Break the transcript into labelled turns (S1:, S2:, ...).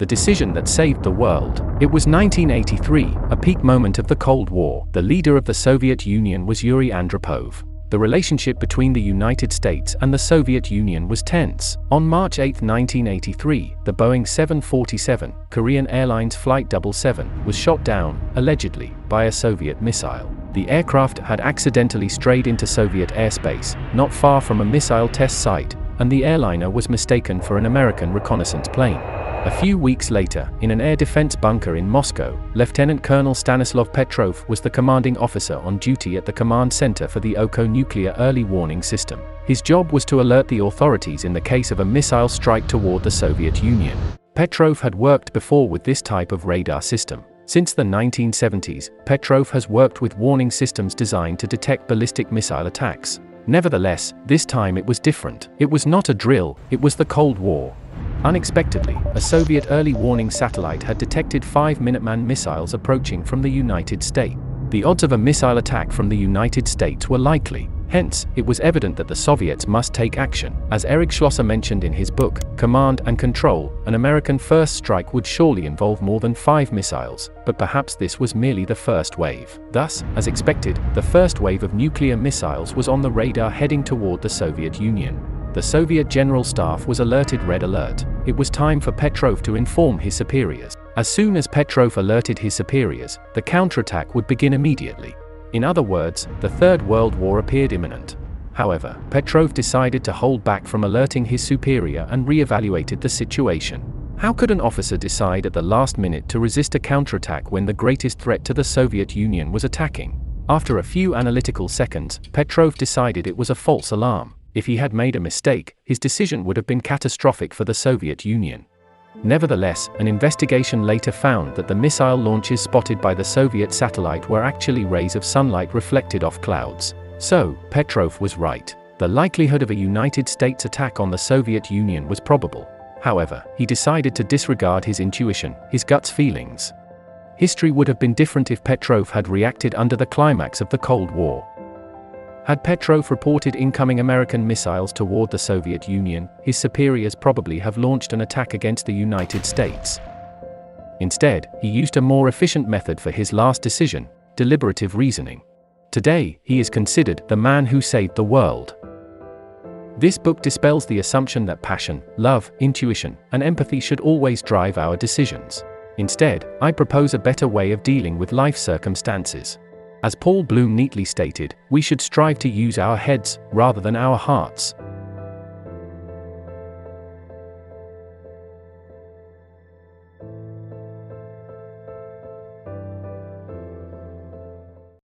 S1: the decision that saved the world. It was 1983, a peak moment of the Cold War. The leader of the Soviet Union was Yuri Andropov. The relationship between the United States and the Soviet Union was tense. On March 8, 1983, the Boeing 747, Korean Airlines Flight 77, was shot down, allegedly, by a Soviet missile. The aircraft had accidentally strayed into Soviet airspace, not far from a missile test site, and the airliner was mistaken for an American reconnaissance plane. A few weeks later, in an air defense bunker in Moscow, Lieutenant Colonel Stanislav Petrov was the commanding officer on duty at the command center for the OKO nuclear early warning system. His job was to alert the authorities in the case of a missile strike toward the Soviet Union. Petrov had worked before with this type of radar system. Since the 1970s, Petrov has worked with warning systems designed to detect ballistic missile attacks. Nevertheless, this time it was different. It was not a drill, it was the Cold War. Unexpectedly, a Soviet early warning satellite had detected five Minuteman missiles approaching from the United States. The odds of a missile attack from the United States were likely. Hence, it was evident that the Soviets must take action. As Eric Schlosser mentioned in his book, Command and Control, an American first strike would surely involve more than five missiles, but perhaps this was merely the first wave. Thus, as expected, the first wave of nuclear missiles was on the radar heading toward the Soviet Union. The Soviet General Staff was alerted Red Alert. It was time for Petrov to inform his superiors. As soon as Petrov alerted his superiors, the counterattack would begin immediately. In other words, the Third World War appeared imminent. However, Petrov decided to hold back from alerting his superior and re-evaluated the situation. How could an officer decide at the last minute to resist a counterattack when the greatest threat to the Soviet Union was attacking? After a few analytical seconds, Petrov decided it was a false alarm. If he had made a mistake, his decision would have been catastrophic for the Soviet Union. Nevertheless, an investigation later found that the missile launches spotted by the Soviet satellite were actually rays of sunlight reflected off clouds. So, Petrov was right. The likelihood of a United States attack on the Soviet Union was probable. However, he decided to disregard his intuition, his gut's feelings. History would have been different if Petrov had reacted under the climax of the Cold War. Had Petrov reported incoming American missiles toward the Soviet Union, his superiors probably have launched an attack against the United States. Instead, he used a more efficient method for his last decision deliberative reasoning. Today, he is considered the man who saved the world. This book dispels the assumption that passion, love, intuition, and empathy should always drive our decisions. Instead, I propose a better way of dealing with life circumstances. As Paul Bloom neatly stated, we should strive to use our heads, rather than our hearts.